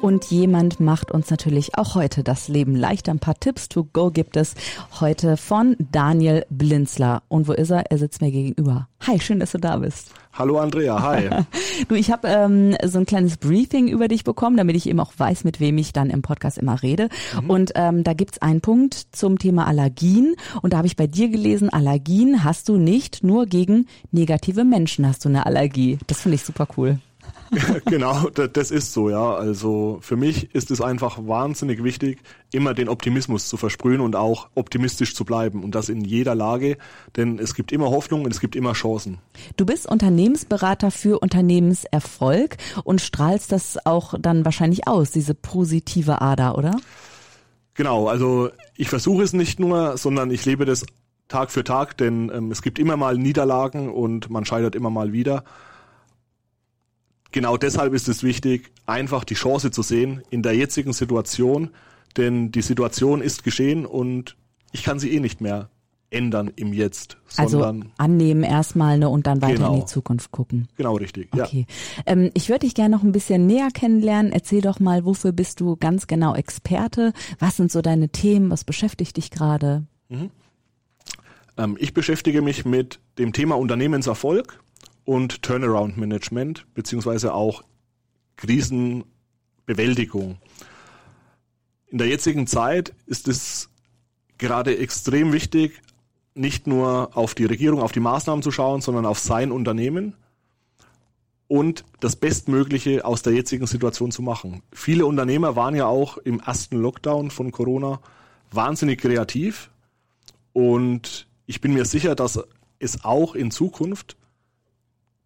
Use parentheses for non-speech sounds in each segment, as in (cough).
Und jemand macht uns natürlich auch heute das Leben leichter. Ein paar Tipps to go gibt es heute von Daniel Blinzler. Und wo ist er? Er sitzt mir gegenüber. Hi, schön, dass du da bist. Hallo Andrea, hi. (laughs) du, ich habe ähm, so ein kleines Briefing über dich bekommen, damit ich eben auch weiß, mit wem ich dann im Podcast immer rede. Mhm. Und ähm, da gibt's einen Punkt zum Thema Allergien. Und da habe ich bei dir gelesen, Allergien hast du nicht, nur gegen negative Menschen hast du eine Allergie. Das finde ich super cool. (laughs) genau, das ist so, ja. Also für mich ist es einfach wahnsinnig wichtig, immer den Optimismus zu versprühen und auch optimistisch zu bleiben und das in jeder Lage, denn es gibt immer Hoffnung und es gibt immer Chancen. Du bist Unternehmensberater für Unternehmenserfolg und strahlst das auch dann wahrscheinlich aus, diese positive Ader, oder? Genau, also ich versuche es nicht nur, sondern ich lebe das Tag für Tag, denn ähm, es gibt immer mal Niederlagen und man scheitert immer mal wieder genau deshalb ist es wichtig, einfach die Chance zu sehen in der jetzigen Situation, denn die Situation ist geschehen und ich kann sie eh nicht mehr ändern im Jetzt. Also annehmen erstmal ne, und dann weiter genau. in die Zukunft gucken. Genau, richtig. Okay. Ja. Ähm, ich würde dich gerne noch ein bisschen näher kennenlernen. Erzähl doch mal, wofür bist du ganz genau Experte? Was sind so deine Themen? Was beschäftigt dich gerade? Mhm. Ähm, ich beschäftige mich mit dem Thema Unternehmenserfolg und Turnaround Management beziehungsweise auch Krisenbewältigung. In der jetzigen Zeit ist es gerade extrem wichtig, nicht nur auf die Regierung, auf die Maßnahmen zu schauen, sondern auf sein Unternehmen und das Bestmögliche aus der jetzigen Situation zu machen. Viele Unternehmer waren ja auch im ersten Lockdown von Corona wahnsinnig kreativ und ich bin mir sicher, dass es auch in Zukunft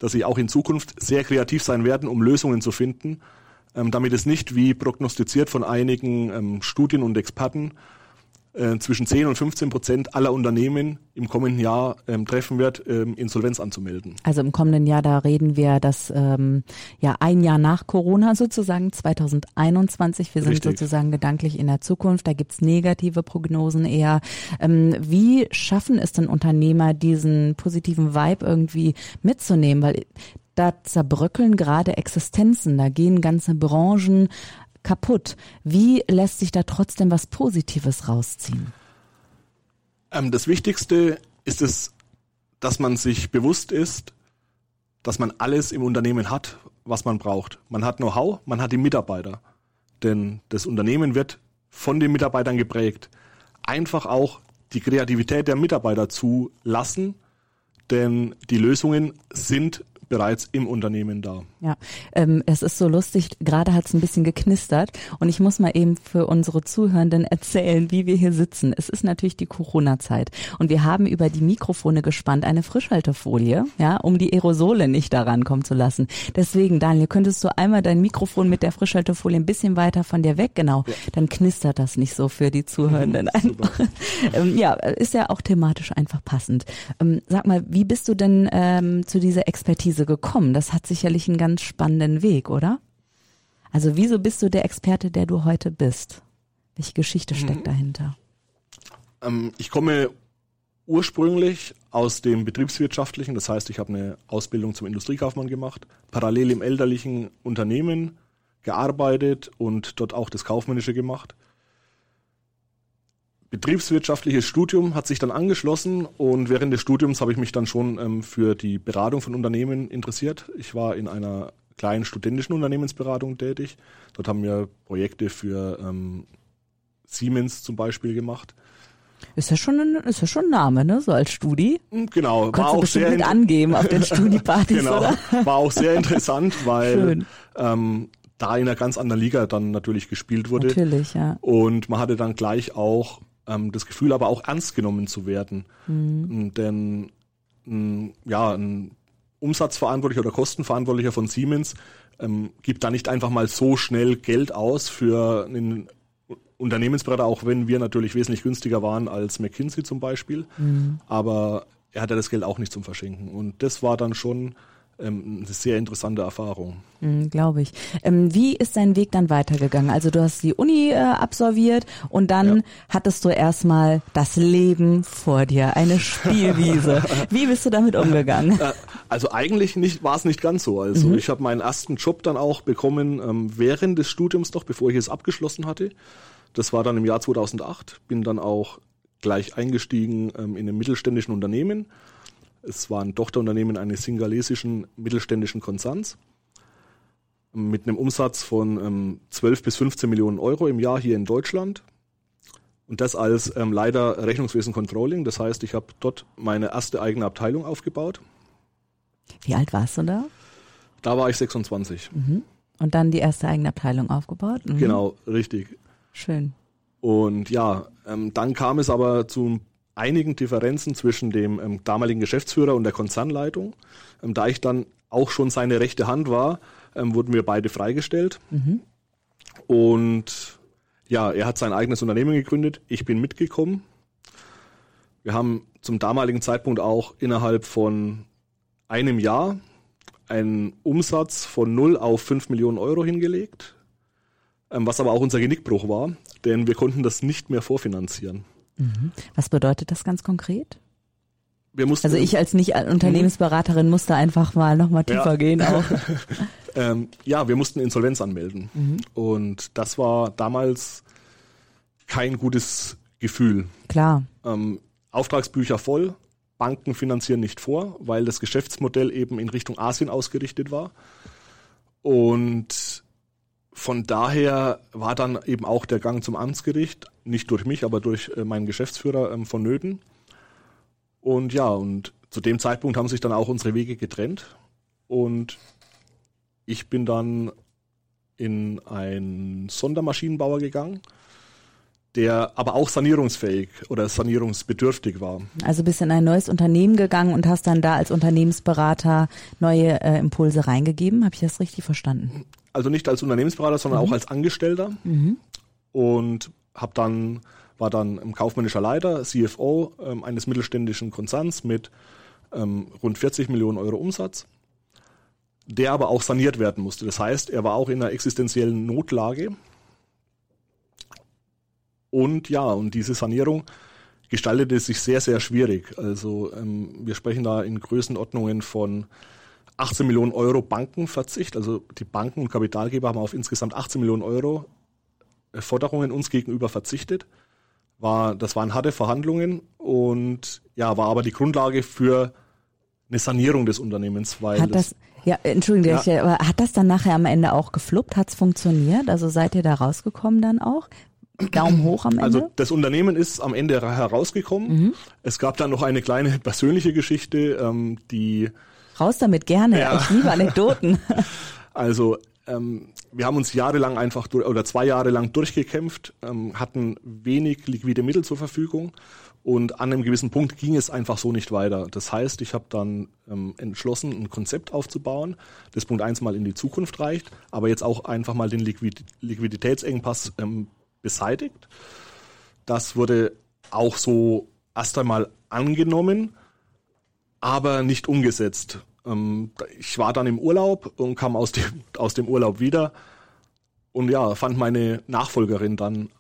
dass sie auch in Zukunft sehr kreativ sein werden, um Lösungen zu finden, ähm, damit es nicht, wie prognostiziert von einigen ähm, Studien und Experten, äh, zwischen 10 und 15 Prozent aller Unternehmen im kommenden Jahr ähm, treffen wird, ähm, Insolvenz anzumelden. Also im kommenden Jahr, da reden wir das ähm, ja ein Jahr nach Corona sozusagen, 2021. Wir sind Richtig. sozusagen gedanklich in der Zukunft. Da gibt's negative Prognosen eher. Ähm, wie schaffen es denn Unternehmer, diesen positiven Vibe irgendwie mitzunehmen? Weil da zerbröckeln gerade Existenzen, da gehen ganze Branchen kaputt. Wie lässt sich da trotzdem was Positives rausziehen? Ähm, das Wichtigste ist es, dass man sich bewusst ist, dass man alles im Unternehmen hat, was man braucht. Man hat Know-how, man hat die Mitarbeiter. Denn das Unternehmen wird von den Mitarbeitern geprägt. Einfach auch die Kreativität der Mitarbeiter zu lassen, denn die Lösungen sind bereits im Unternehmen da. Ja, ähm, es ist so lustig, gerade hat es ein bisschen geknistert und ich muss mal eben für unsere Zuhörenden erzählen, wie wir hier sitzen. Es ist natürlich die Corona-Zeit und wir haben über die Mikrofone gespannt eine Frischhaltefolie, ja, um die Aerosole nicht daran kommen zu lassen. Deswegen, Daniel, könntest du einmal dein Mikrofon mit der Frischhaltefolie ein bisschen weiter von dir weg, genau, ja. dann knistert das nicht so für die Zuhörenden. (laughs) ähm, ja, ist ja auch thematisch einfach passend. Ähm, sag mal, wie bist du denn ähm, zu dieser Expertise Expertise gekommen? Das hat sicherlich einen ganz spannenden Weg, oder? Also wieso bist du der Experte, der du heute bist? Welche Geschichte steckt mhm. dahinter? Ähm, ich komme ursprünglich aus dem betriebswirtschaftlichen, das heißt, ich habe eine Ausbildung zum Industriekaufmann gemacht, parallel im elterlichen Unternehmen gearbeitet und dort auch das Kaufmännische gemacht betriebswirtschaftliches Studium hat sich dann angeschlossen und während des Studiums habe ich mich dann schon ähm, für die Beratung von Unternehmen interessiert. Ich war in einer kleinen studentischen Unternehmensberatung tätig. Dort haben wir Projekte für ähm, Siemens zum Beispiel gemacht. Ist ja schon ein, ist ja schon ein Name, ne? So als Studi. Hm, genau. War auch sehr gut angeben auf den (laughs) Studi-Partys, genau. oder? War auch sehr interessant, weil ähm, da in einer ganz anderen Liga dann natürlich gespielt wurde. Natürlich, ja. Und man hatte dann gleich auch ähm, das Gefühl aber auch ernst genommen zu werden. Mhm. Denn m, ja, ein Umsatzverantwortlicher oder Kostenverantwortlicher von Siemens ähm, gibt da nicht einfach mal so schnell Geld aus für einen Unternehmensberater, auch wenn wir natürlich wesentlich günstiger waren als McKinsey zum Beispiel. Mhm. Aber er hatte das Geld auch nicht zum Verschenken. Und das war dann schon ähm, eine sehr interessante Erfahrung. Mhm, Glaube ich. Ähm, wie ist dein Weg dann weitergegangen? Also du hast die Uni äh, absolviert und dann ja. hattest du erstmal das Leben vor dir, eine Spielwiese. (laughs) wie bist du damit umgegangen? Äh, also eigentlich nicht, war es nicht ganz so. Also mhm. ich habe meinen ersten Job dann auch bekommen ähm, während des Studiums noch, bevor ich es abgeschlossen hatte. Das war dann im Jahr 2008. Bin dann auch gleich eingestiegen ähm, in einem mittelständischen Unternehmen es war ein Tochterunternehmen eines singalesischen mittelständischen Konzerns mit einem Umsatz von ähm, 12 bis 15 Millionen Euro im Jahr hier in Deutschland. Und das als ähm, Leiter Rechnungswesen Controlling. Das heißt, ich habe dort meine erste eigene Abteilung aufgebaut. Wie alt warst du da? Da war ich 26. Mhm. Und dann die erste eigene Abteilung aufgebaut? Mhm. Genau, richtig. Schön. Und ja, ähm, dann kam es aber zum einigen Differenzen zwischen dem ähm, damaligen Geschäftsführer und der Konzernleitung. Ähm, da ich dann auch schon seine rechte Hand war, ähm, wurden wir beide freigestellt. Mhm. Und ja, er hat sein eigenes Unternehmen gegründet. Ich bin mitgekommen. Wir haben zum damaligen Zeitpunkt auch innerhalb von einem Jahr einen Umsatz von 0 auf 5 Millionen Euro hingelegt, ähm, was aber auch unser Genickbruch war, denn wir konnten das nicht mehr vorfinanzieren. Mhm. Was bedeutet das ganz konkret? also ich als nicht Unternehmensberaterin musste einfach mal nochmal tiefer ja. gehen auch. (laughs) ähm, ja, wir mussten Insolvenz anmelden. Mhm. Und das war damals kein gutes Gefühl. Klar. Ähm, Auftragsbücher voll, Banken finanzieren nicht vor, weil das Geschäftsmodell eben in Richtung Asien ausgerichtet war. Und von daher war dann eben auch der Gang zum Amtsgericht, nicht durch mich, aber durch äh, meinen Geschäftsführer ähm, vonnöten. Und ja, und zu dem Zeitpunkt haben sich dann auch unsere Wege getrennt. Und ich bin dann in einen Sondermaschinenbauer gegangen, der aber auch sanierungsfähig oder sanierungsbedürftig war. Also bist in ein neues Unternehmen gegangen und hast dann da als Unternehmensberater neue äh, Impulse reingegeben. Habe ich das richtig verstanden? also nicht als Unternehmensberater, sondern mhm. auch als Angestellter. Mhm. Und habe dann war dann im kaufmännischer Leiter, CFO ähm, eines mittelständischen Konzerns mit ähm, rund 40 Millionen Euro Umsatz, der aber auch saniert werden musste. Das heißt, er war auch in einer existenziellen Notlage. Und ja, und diese Sanierung gestaltete sich sehr, sehr schwierig. Also ähm, wir sprechen da in Größenordnungen von 18 Millionen Euro Bankenverzicht. Also die Banken und Kapitalgeber haben auf insgesamt 18 Millionen Euro Forderungen uns gegenüber verzichtet. War, das waren harte Verhandlungen und ja, war aber die Grundlage für eine Sanierung des Unternehmens, weil hat das, ja, entschuldige, ja. Ich, aber hat das dann nachher am Ende auch gefluppt? Hat es funktioniert? Also seid ihr da rausgekommen dann auch? Daumen hoch am Ende? Also das Unternehmen ist am Ende herausgekommen. Mhm. Es gab dann noch eine kleine persönliche Geschichte, ähm, die Raus damit gerne. Ja. Ich liebe Anekdoten. (laughs) Also ähm, wir haben uns jahrelang einfach durch, oder zwei Jahre lang durchgekämpft, ähm, hatten wenig liquide Mittel zur Verfügung und an einem gewissen Punkt ging es einfach so nicht weiter. Das heißt, ich habe dann ähm, entschlossen, ein Konzept aufzubauen, das Punkt eins mal in die Zukunft reicht, aber jetzt auch einfach mal den Liquid Liquiditätsengpass ähm, beseitigt. Das wurde auch so erst einmal angenommen, aber nicht umgesetzt. Ähm, ich war dann im Urlaub und kam aus dem, (laughs) aus dem Urlaub wieder und ja, fand meine Nachfolgerin dann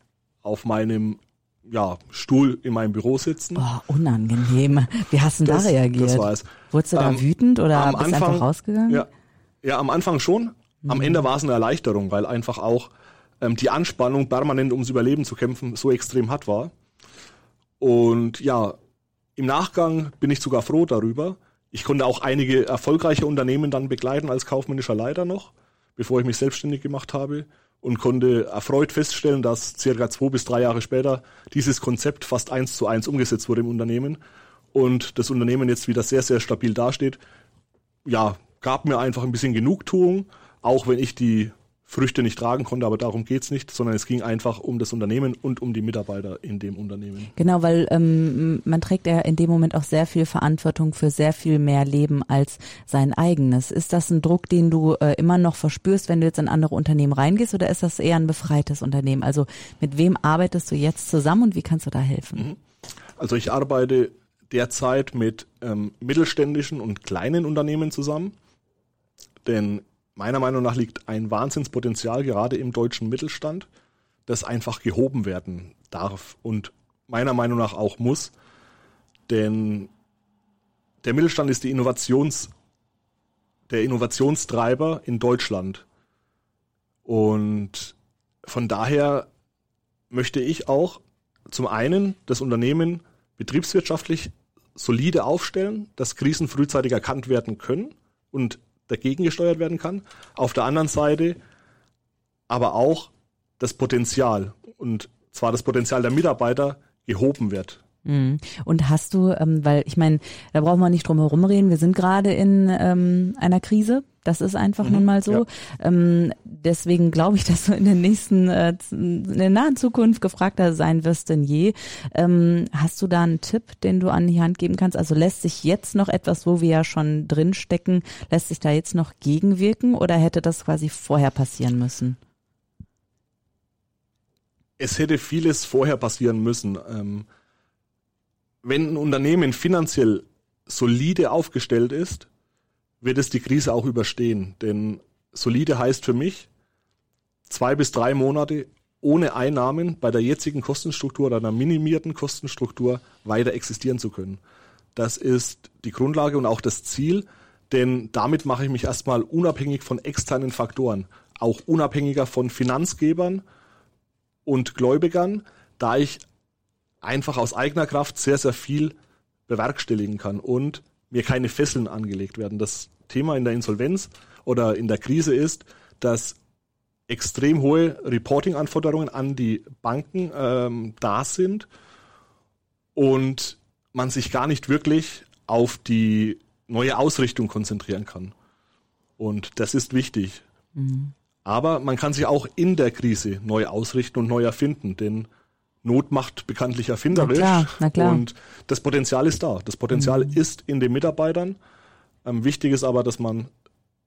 auf meinem ja, Stuhl in meinem Büro sitzen. Oh, unangenehm. Wie hast du da reagiert? Das war es. Wurdest du da ähm, wütend oder bist Anfang, einfach rausgegangen? Ja, ja, am Anfang schon. Am mhm. Ende war es eine Erleichterung, weil einfach auch ähm, die Anspannung, permanent ums Überleben zu kämpfen, so extrem hart war. Und ja, im Nachgang bin ich sogar froh darüber, ich konnte auch einige erfolgreiche Unternehmen dann begleiten als kaufmännischer Leiter noch, bevor ich mich selbstständig gemacht habe und konnte erfreut feststellen, dass circa zwei bis drei Jahre später dieses Konzept fast eins zu eins umgesetzt wurde im Unternehmen und das Unternehmen jetzt wieder sehr, sehr stabil dasteht. Ja, gab mir einfach ein bisschen Genugtuung, auch wenn ich die Früchte nicht tragen konnte, aber darum geht's nicht, sondern es ging einfach um das Unternehmen und um die Mitarbeiter in dem Unternehmen. Genau, weil ähm, man trägt ja in dem Moment auch sehr viel Verantwortung für sehr viel mehr Leben als sein eigenes. Ist das ein Druck, den du äh, immer noch verspürst, wenn du jetzt in andere Unternehmen reingehst oder ist das eher ein befreites Unternehmen? Also mit wem arbeitest du jetzt zusammen und wie kannst du da helfen? Mhm. Also ich arbeite derzeit mit ähm, mittelständischen und kleinen Unternehmen zusammen. Denn meiner Meinung nach liegt ein Wahnsinnspotenzial gerade im deutschen Mittelstand, das einfach gehoben werden darf und meiner Meinung nach auch muss. Denn der Mittelstand ist die Innovations, der Innovationstreiber in Deutschland. Und von daher möchte ich auch zum einen das Unternehmen betriebswirtschaftlich solide aufstellen, dass Krisen frühzeitig erkannt werden können und dagegen gesteuert werden kann. Auf der anderen Seite aber auch das Potenzial und zwar das Potenzial der Mitarbeiter gehoben wird. Mhm. Und hast du, ähm, weil ich meine, da brauchen wir nicht drum herum reden, wir sind gerade in ähm, einer Krise, das ist einfach mhm, nun mal so. Ja. Ähm, deswegen glaube ich, (laughs) dass du in der nächsten, äh, in der nahen Zukunft gefragter sein wirst denn je. Ähm, hast du da einen Tipp, den du an die Hand geben kannst? Also lässt sich jetzt noch etwas, wo wir ja schon drin stecken, lässt sich da jetzt noch gegenwirken oder hätte das quasi vorher passieren müssen? Es hätte vieles vorher passieren müssen. Ähm, wenn ein Unternehmen finanziell solide aufgestellt ist, wird es die Krise auch überstehen. Denn solide heißt für mich zwei bis drei Monate ohne Einnahmen bei der jetzigen Kostenstruktur oder einer minimierten Kostenstruktur weiter existieren zu können. Das ist die Grundlage und auch das Ziel, denn damit mache ich mich erstmal unabhängig von externen Faktoren, auch unabhängiger von Finanzgebern und Gläubigern, da ich einfach aus eigener Kraft sehr, sehr viel bewerkstelligen kann und mir keine Fesseln angelegt werden. Das Thema in der Insolvenz oder in der Krise ist, dass extrem hohe Reporting-Anforderungen an die Banken ähm, da sind und man sich gar nicht wirklich auf die neue Ausrichtung konzentrieren kann. Und das ist wichtig. Mhm. Aber man kann sich auch in der Krise neu ausrichten und neu erfinden, denn Not macht bekanntlich erfinderisch. Na klar, na klar. Und das Potenzial ist da. Das Potenzial mhm. ist in den Mitarbeitern. Ähm, wichtig ist aber, dass man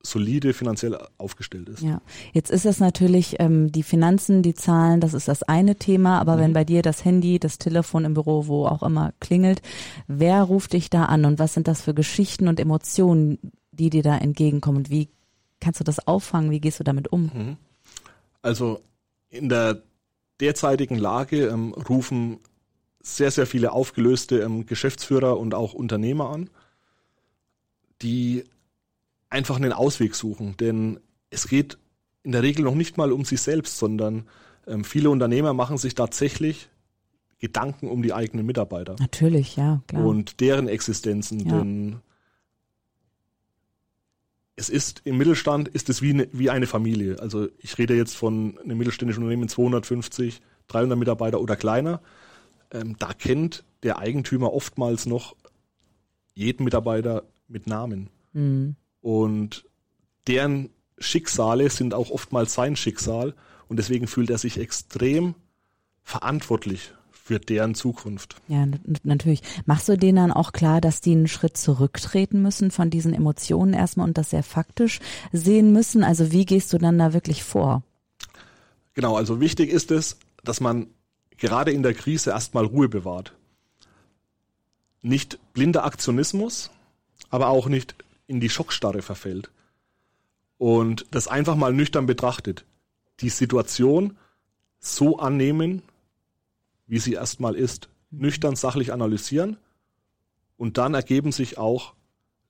solide finanziell aufgestellt ist. Ja, jetzt ist es natürlich ähm, die Finanzen, die Zahlen, das ist das eine Thema, aber mhm. wenn bei dir das Handy, das Telefon im Büro, wo auch immer klingelt, wer ruft dich da an und was sind das für Geschichten und Emotionen, die dir da entgegenkommen und wie kannst du das auffangen, wie gehst du damit um? Mhm. Also in der derzeitigen Lage ähm, rufen sehr, sehr viele aufgelöste ähm, Geschäftsführer und auch Unternehmer an, die einfach einen Ausweg suchen. Denn es geht in der Regel noch nicht mal um sich selbst, sondern ähm, viele Unternehmer machen sich tatsächlich Gedanken um die eigenen Mitarbeiter. Natürlich, ja, klar. Und deren Existenzen. Ja. Denn es ist im Mittelstand ist es wie eine, wie eine Familie. Also ich rede jetzt von einem mittelständischen Unternehmen 250, 300 Mitarbeiter oder kleiner. Ähm, da kennt der Eigentümer oftmals noch jeden Mitarbeiter mit Namen. Mhm. Und deren Schicksale sind auch oftmals sein Schicksal. Und deswegen fühlt er sich extrem verantwortlich für deren Zukunft. Ja, natürlich. Machst du denen dann auch klar, dass die einen Schritt zurücktreten müssen von diesen Emotionen erstmal und das sehr faktisch sehen müssen? Also wie gehst du dann da wirklich vor? Genau, also wichtig ist es, dass man gerade in der Krise erstmal Ruhe bewahrt. Nicht blinder Aktionismus, aber auch nicht in die Schockstarre verfällt. Und das einfach mal nüchtern betrachtet. Die Situation so annehmen, wie sie erstmal ist. Nüchtern sachlich analysieren und dann ergeben sich auch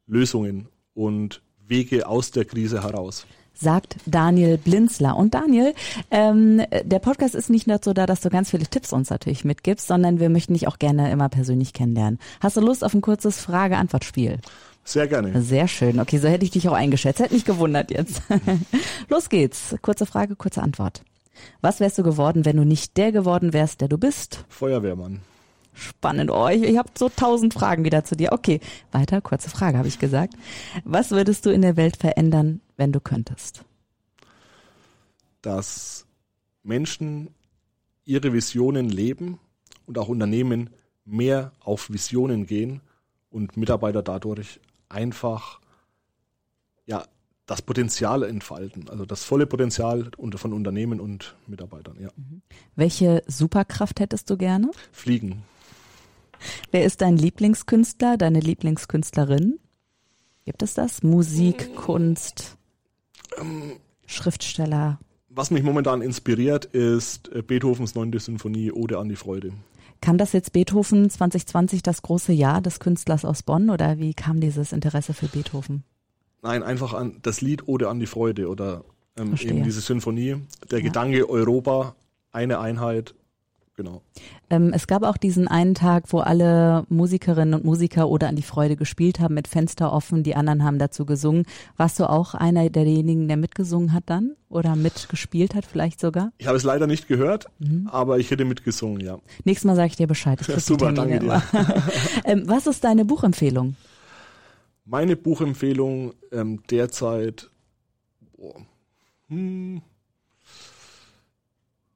Lösungen und Wege aus der Krise heraus sagt Daniel Blinzler. Und Daniel, ähm, der Podcast ist nicht dazu da, dass du ganz viele Tipps uns natürlich mitgibst, sondern wir möchten dich auch gerne immer persönlich kennenlernen. Hast du Lust auf ein kurzes Frage-Antwort-Spiel? Sehr gerne. Sehr schön. Okay, so hätte ich dich auch eingeschätzt. Hätte mich gewundert jetzt. (laughs) Los geht's. Kurze Frage, kurze Antwort. Was wärst du geworden, wenn du nicht der geworden wärst, der du bist? Feuerwehrmann. Spannend. Oh, ich, ich habe so tausend Fragen wieder zu dir. Okay, weiter, kurze Frage, habe ich gesagt. Was würdest du in der Welt verändern, wenn du könntest? Dass Menschen ihre Visionen leben und auch Unternehmen mehr auf Visionen gehen und Mitarbeiter dadurch einfach ja, das Potenzial entfalten, also das volle Potenzial von Unternehmen und Mitarbeitern, ja. Mhm. Welche Superkraft hättest du gerne? Fliegen. Wer ist dein Lieblingskünstler, deine Lieblingskünstlerin? Gibt es das? Musik, Kunst, ähm, Schriftsteller? Was mich momentan inspiriert, ist äh, Beethovens 9. Sinfonie Ode an die Freude. Kam das jetzt Beethoven 2020 das große Jahr des Künstlers aus Bonn oder wie kam dieses Interesse für Beethoven? Nein, einfach an das Lied Ode an die Freude oder ähm, eben diese Sinfonie. Der ja. Gedanke Europa, eine Einheit, genau. Ähm, es gab auch diesen einen Tag, wo alle Musikerinnen und Musiker oder an die Freude gespielt haben, mit Fenster offen, die anderen haben dazu gesungen. Warst du auch einer derjenigen, der mitgesungen hat dann oder mitgespielt hat vielleicht sogar? Ich habe es leider nicht gehört, mhm. aber ich hätte mitgesungen, ja. Nächstes Mal sage ich dir Bescheid. Ich ja, (laughs) super, danke dir. (laughs) ähm, was ist deine Buchempfehlung? Meine Buchempfehlung ähm, derzeit, boah, hm,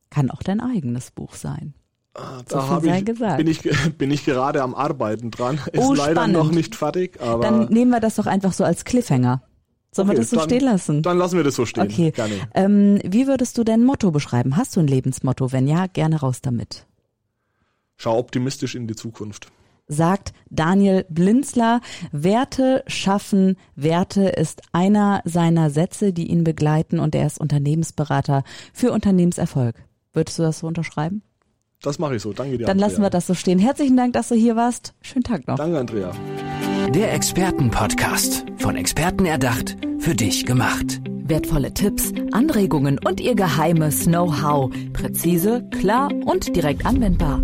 kann auch dein eigenes Buch sein. Ah, da so ich, gesagt. Bin, ich, (laughs) bin ich gerade am Arbeiten dran. Ist oh, leider spannend. noch nicht fertig. Aber dann nehmen wir das doch einfach so als Cliffhanger. Sollen okay, wir das so dann, stehen lassen? Dann lassen wir das so stehen. Okay. Ähm, wie würdest du dein Motto beschreiben? Hast du ein Lebensmotto? Wenn ja, gerne raus damit. Schau optimistisch in die Zukunft. Sagt Daniel Blinzler. Werte schaffen Werte ist einer seiner Sätze, die ihn begleiten und er ist Unternehmensberater für Unternehmenserfolg. Würdest du das so unterschreiben? Das mache ich so. Danke dir. Dann Andrea. lassen wir das so stehen. Herzlichen Dank, dass du hier warst. Schönen Tag noch. Danke, Andrea. Der Expertenpodcast. Von Experten erdacht, für dich gemacht. Wertvolle Tipps, Anregungen und ihr geheimes Know-how. Präzise, klar und direkt anwendbar.